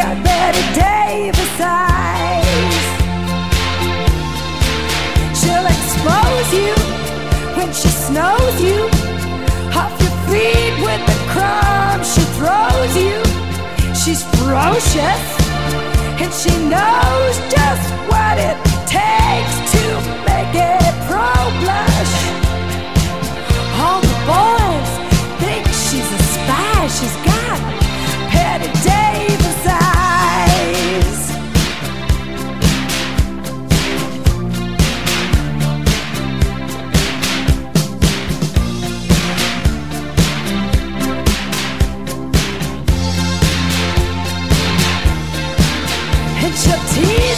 got Bette Davis eyes. She'll expose you when she snows you. Off your feet with the crumbs she throws you. She's ferocious and she knows just what it takes to make it pro blush. All the boys think she's a spy. She's got.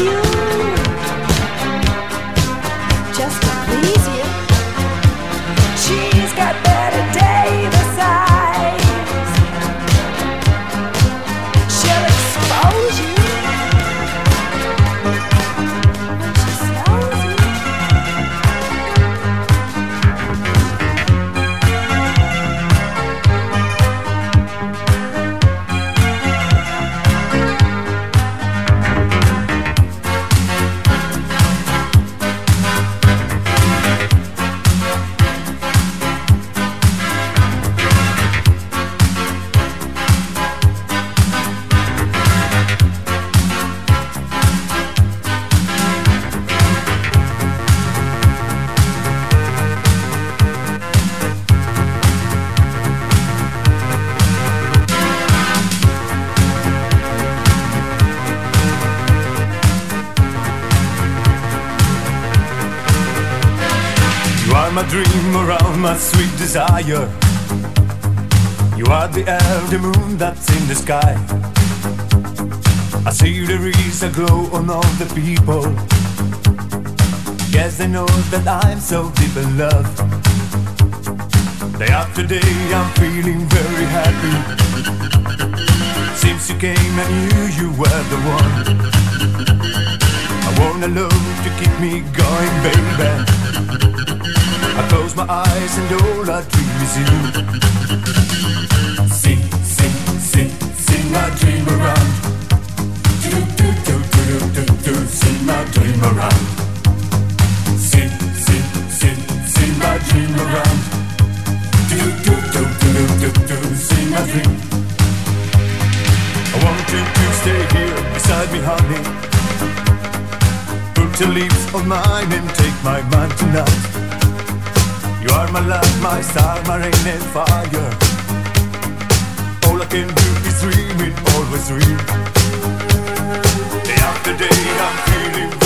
you. Desire. You are the the moon that's in the sky. I see there is a glow on all the people. Yes, they know that I'm so deep in love. Day after day, I'm feeling very happy. Since you came, I knew you were the one. I want a love to keep me going, baby. I close my eyes and all I dream is you. Sing, sing, sing, sing my dream around. Do, do, do, do, do, do, do, sing my dream around. Sing, sing, sing, sing my dream around. Do, do, do, do, do, do, do, sing my dream. I want you to stay here beside me, honey. Put your lips on mine and take my mind tonight. You are my love, my star, my rain and fire. All I can do is dream it, always dream. Day after day, I'm feeling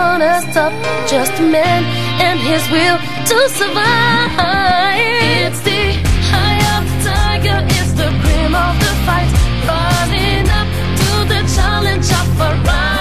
gonna stop. Just a man and his will to survive. It's the high of the tiger, it's the cream of the fight. Rising up to the challenge of a rival.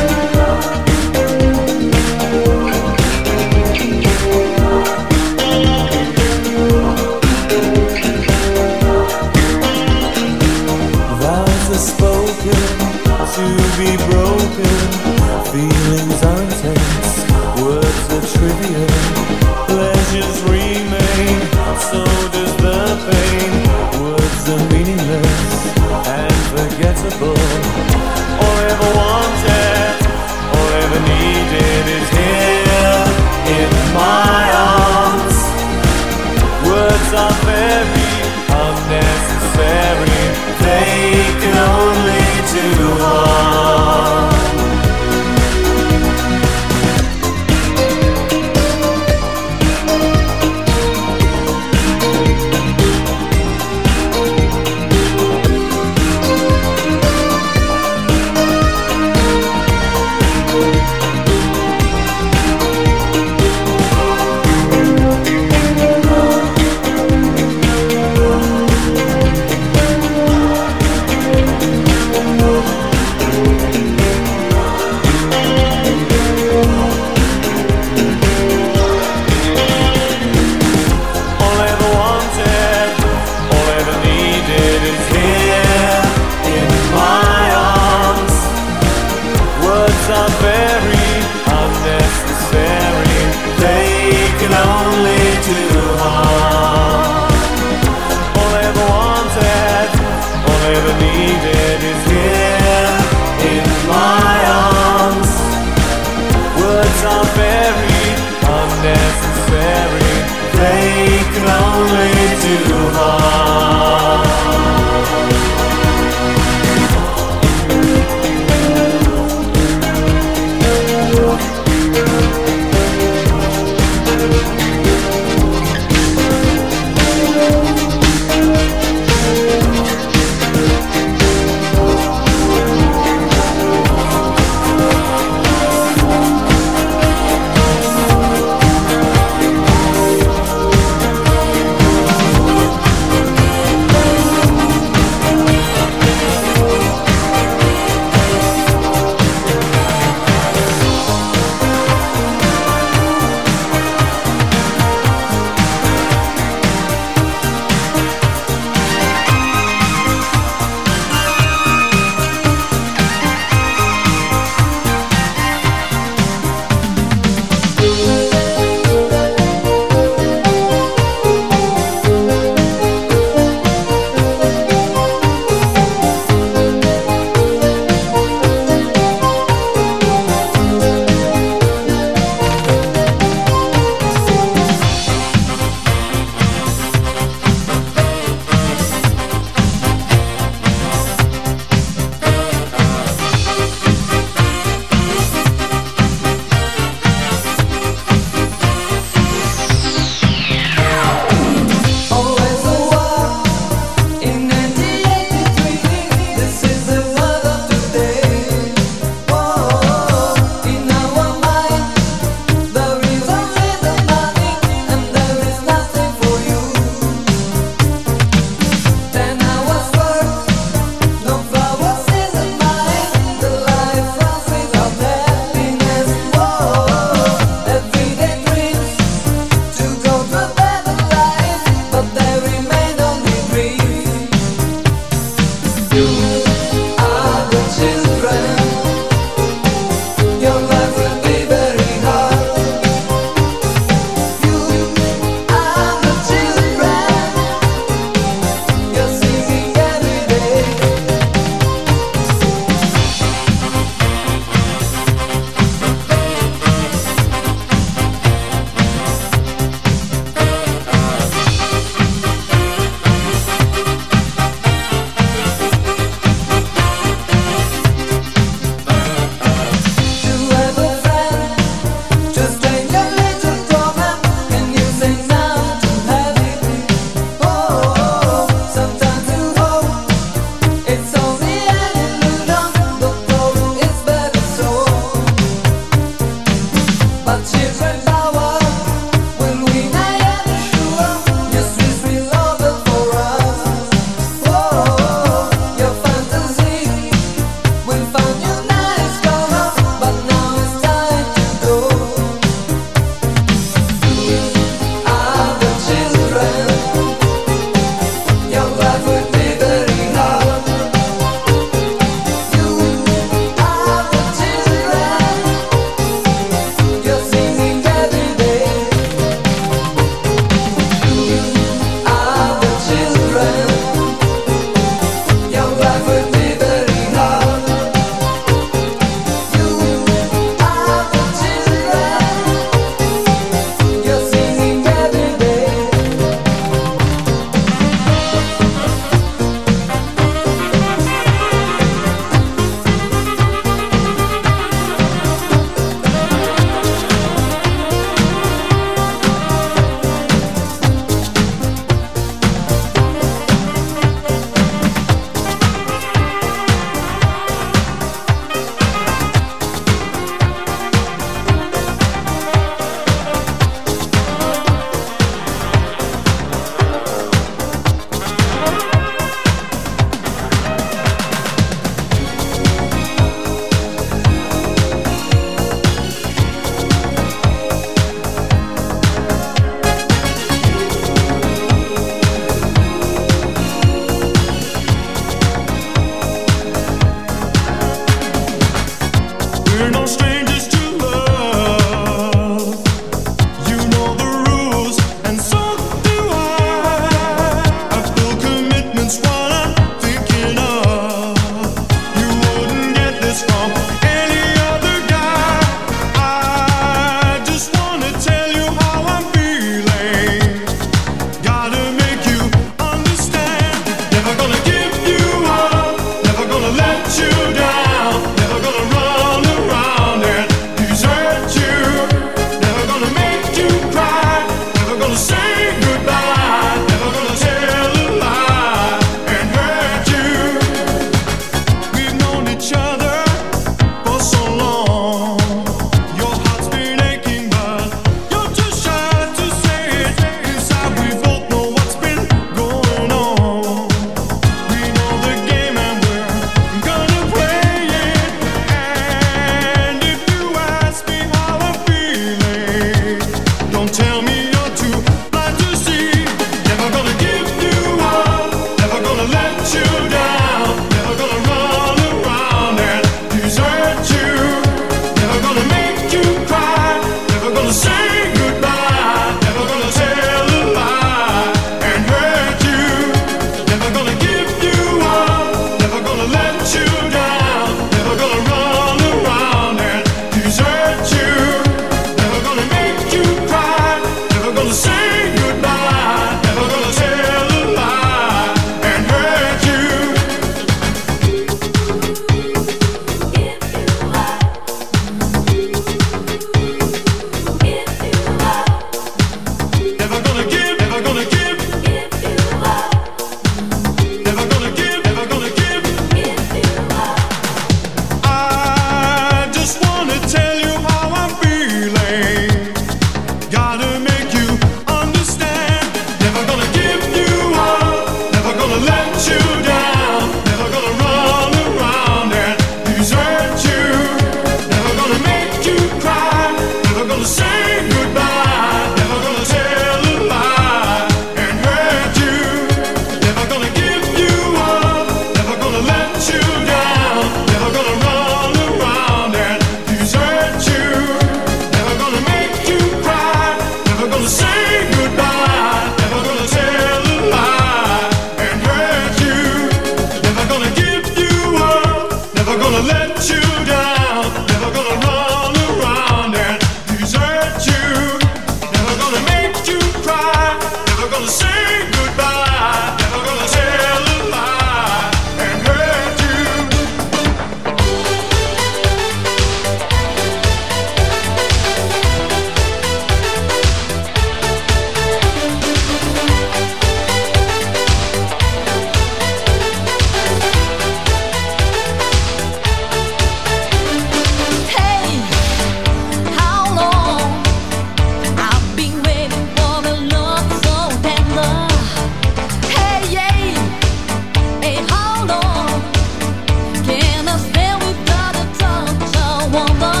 woman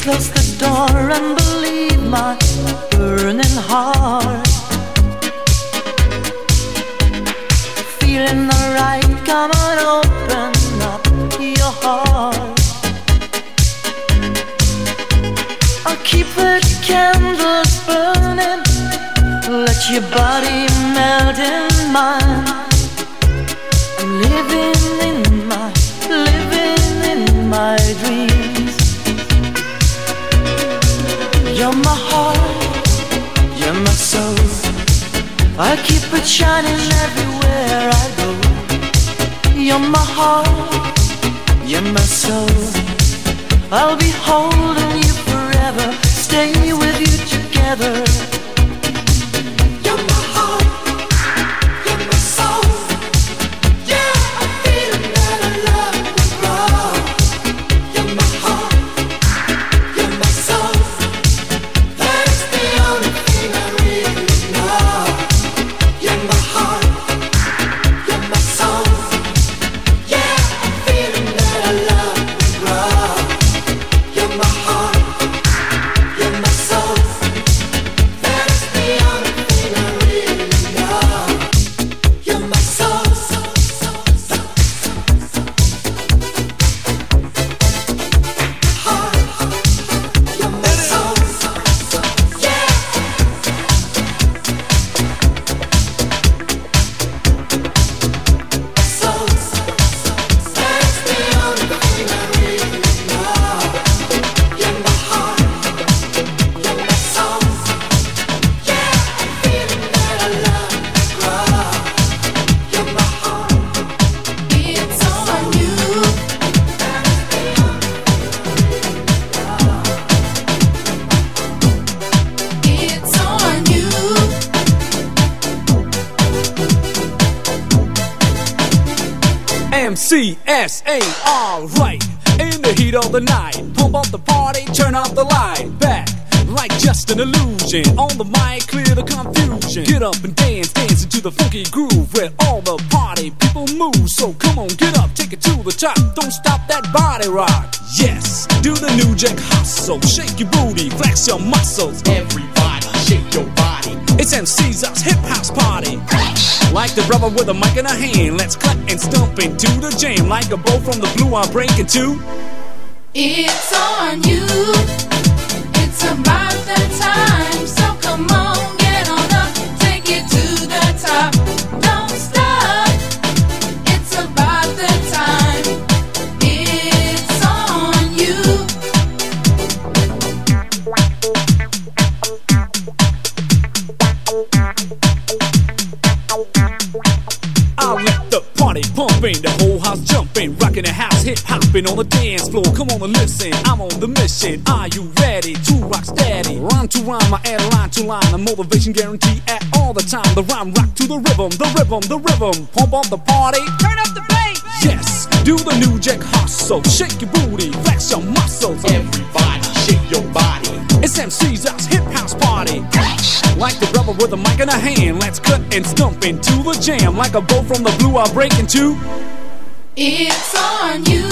Close MC Sar, alright. In the heat of the night, pump up the party, turn off the light. Back like just an illusion. On the mic, clear the confusion. Get up and dance, dance into the funky groove where all the party people move. So come on, get up, take it to the top. Don't stop that body rock. Yes, do the new jack hustle. Shake your booty, flex your muscles. Everybody, shake your body. It's MC's hip house party. Like the brother with a mic in a hand, let's clap and stomp into the jam. Like a bow from the blue, I'm breaking two. It's on you. It's about that time. So come on, party pumping, the whole house jumping, rocking the house, hip hopping on the dance floor. Come on and listen, I'm on the mission. Are you ready to rock steady? Rhyme to rhyme, I add line to line, a motivation guarantee at all the time. The rhyme rock to the rhythm, the rhythm, the rhythm. Pump up the party, turn up the bass. Yes, do the new jack hustle. Shake your booty, flex your muscles. Everybody, shake your body. It's MC Sar's hip house party. Like the rubber with a mic in a hand, let's cut and stump into the jam. Like a bolt from the blue, I'll break into. It's on you.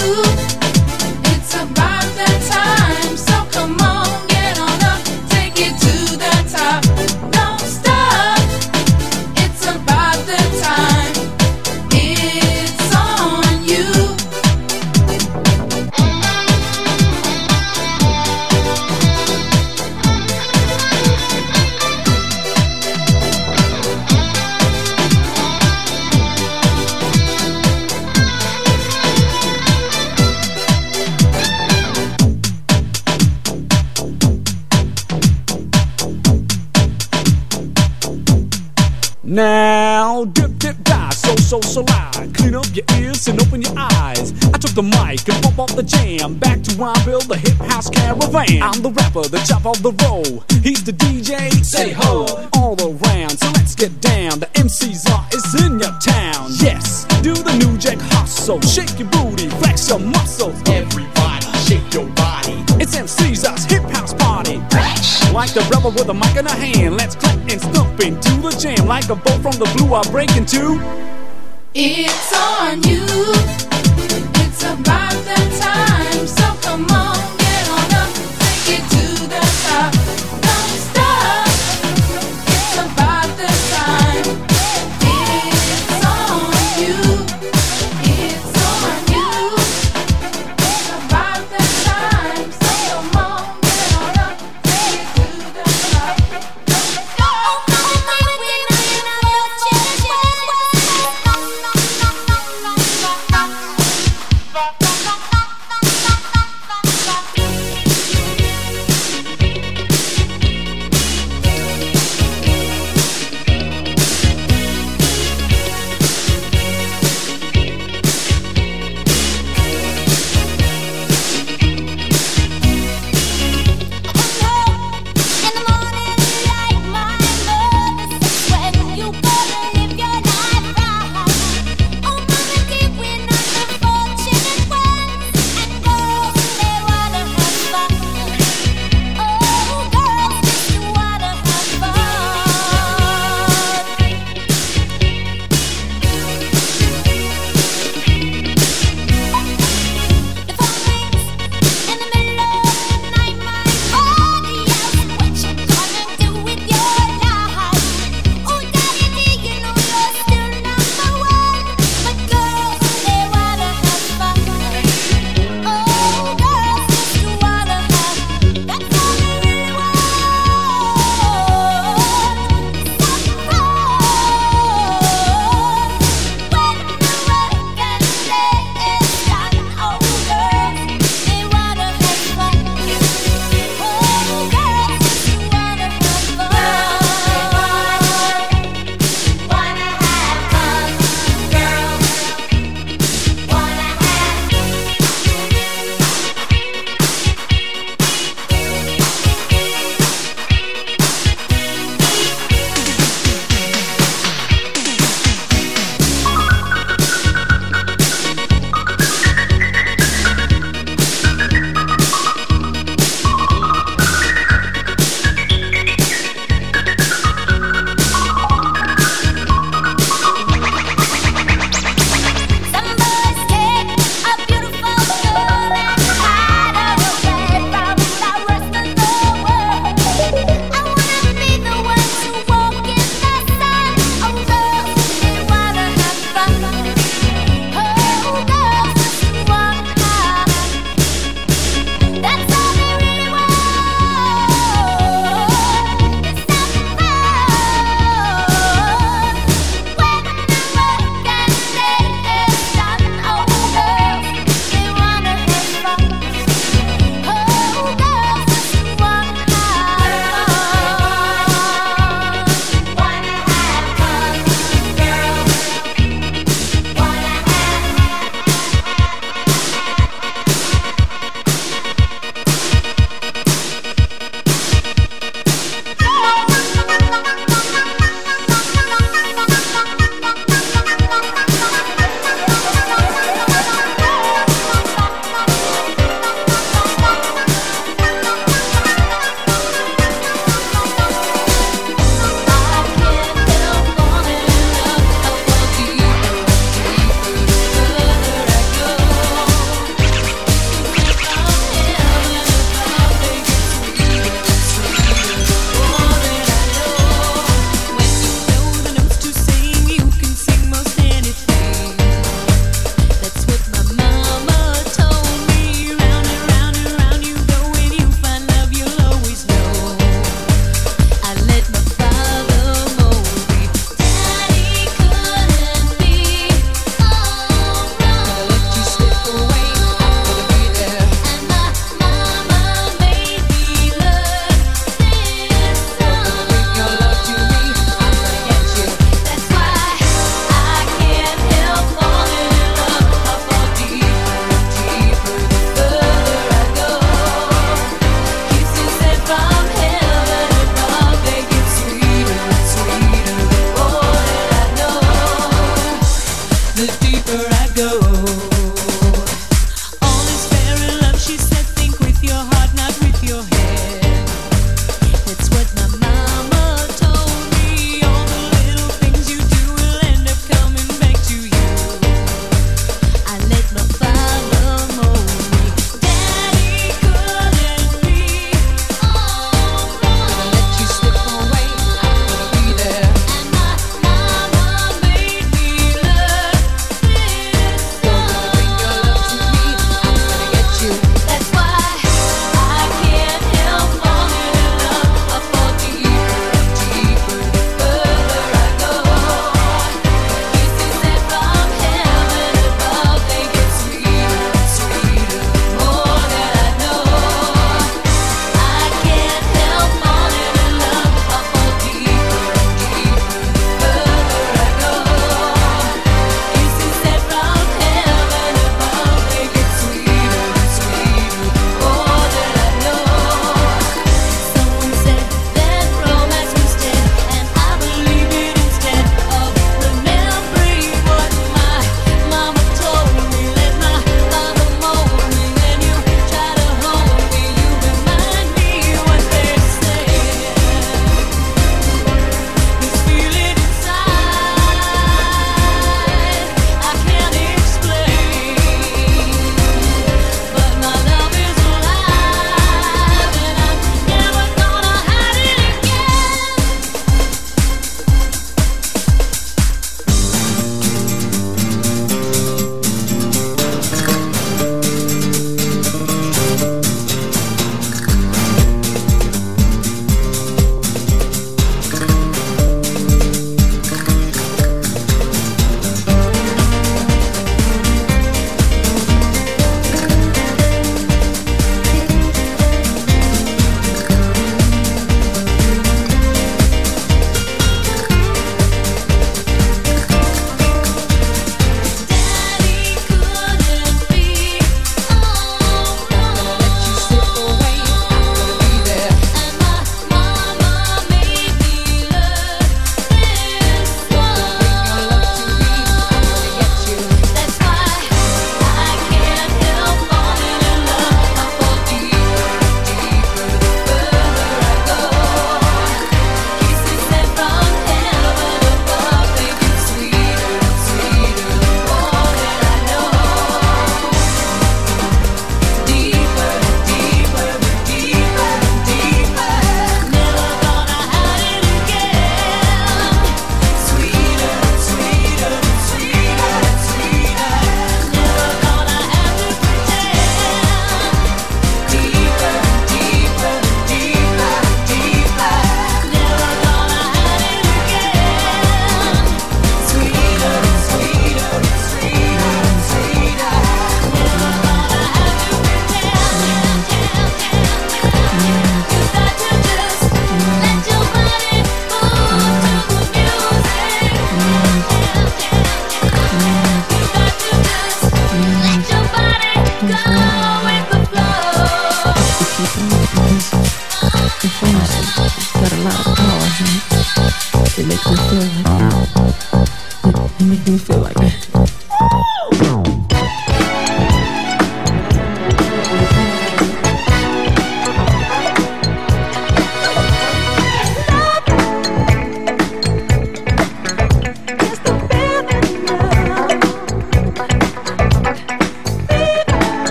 It's about that time. So come on, jam. Back to Bill, the hip house caravan. I'm the rapper, the chop of the roll. He's the DJ, say ho, all around. So let's get down. The MC's are is in your town. Yes, do the new jack hustle. Shake your booty, flex your muscles. Everybody, shake your body. It's MC Sar's hip house party. Like the rebel with a mic in a hand, let's clap and stomp into the jam. Like a bolt from the blue, I break into. It's on you. It's about that time. So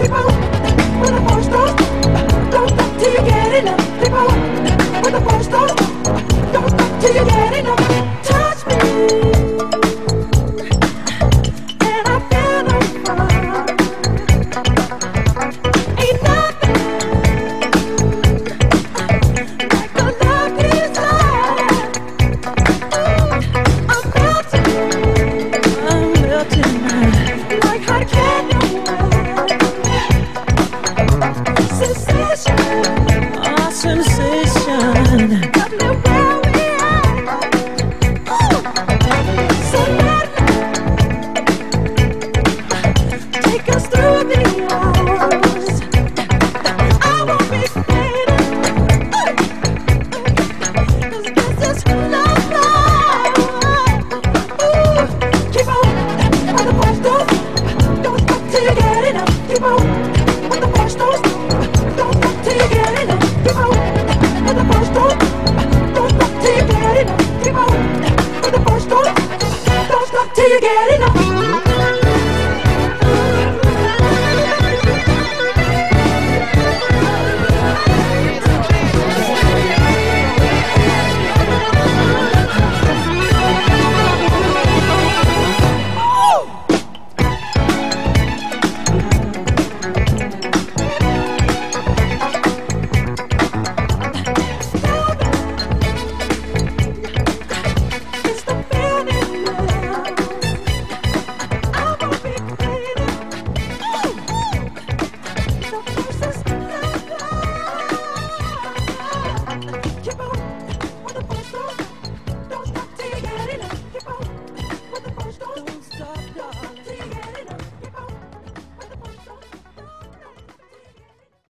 people the. Don't stop till you get enough. People the. Don't stop till you get enough.